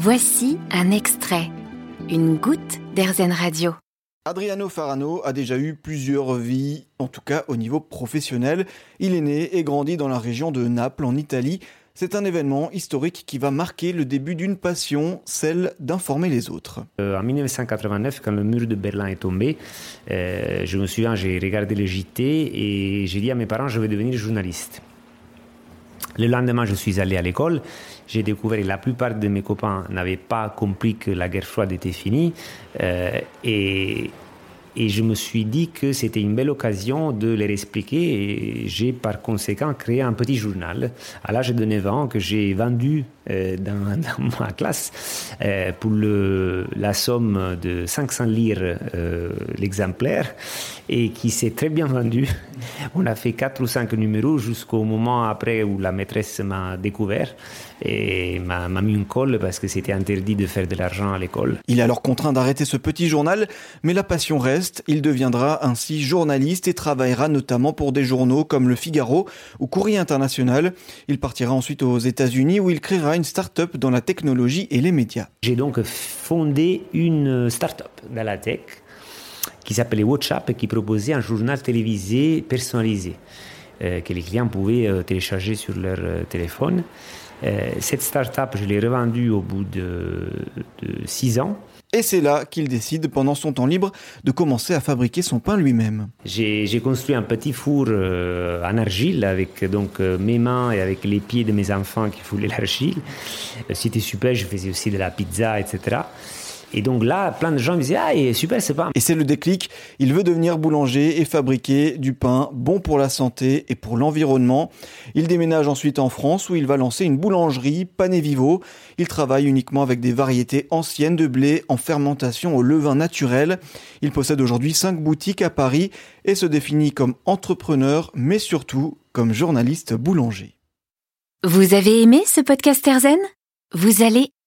Voici un extrait, une goutte d'Airzen Radio. Adriano Farano a déjà eu plusieurs vies, en tout cas au niveau professionnel. Il est né et grandi dans la région de Naples, en Italie. C'est un événement historique qui va marquer le début d'une passion, celle d'informer les autres. Euh, en 1989, quand le mur de Berlin est tombé, euh, je me souviens, j'ai regardé le JT et j'ai dit à mes parents, je vais devenir journaliste. Le lendemain, je suis allé à l'école. J'ai découvert que la plupart de mes copains n'avaient pas compris que la guerre froide était finie. Euh, et, et je me suis dit que c'était une belle occasion de leur expliquer. Et j'ai par conséquent créé un petit journal à l'âge de 9 ans que j'ai vendu dans, dans, ma classe euh, pour le, la somme de 500 lire euh, l'exemplaire et qui s'est très bien vendu. On a fait 4 ou 5 numéros jusqu'au moment après où la maîtresse m'a découvert et m'a mis une colle parce que c'était interdit de faire de l'argent à l'école. Il est alors contraint d'arrêter ce petit journal, mais la passion reste. Il deviendra ainsi journaliste et travaillera notamment pour des journaux comme Le Figaro ou Courrier International. Il partira ensuite aux États-Unis où il créera une start-up dans la technologie et les médias. J'ai donc fondé une start-up dans la tech qui s'appelait WhatsApp et qui proposait un journal télévisé personnalisé que les clients pouvaient euh, télécharger sur leur euh, téléphone. Euh, cette start-up, je l'ai revendue au bout de, de six ans. Et c'est là qu'il décide, pendant son temps libre, de commencer à fabriquer son pain lui-même. J'ai construit un petit four euh, en argile avec donc euh, mes mains et avec les pieds de mes enfants qui foulaient l'argile. Euh, C'était super, je faisais aussi de la pizza, etc. Et donc là, plein de gens me disaient Ah, et super, c'est pas. Et c'est le déclic. Il veut devenir boulanger et fabriquer du pain bon pour la santé et pour l'environnement. Il déménage ensuite en France où il va lancer une boulangerie, Pané Vivo. Il travaille uniquement avec des variétés anciennes de blé en fermentation au levain naturel. Il possède aujourd'hui cinq boutiques à Paris et se définit comme entrepreneur, mais surtout comme journaliste boulanger. Vous avez aimé ce podcast Erzen Vous allez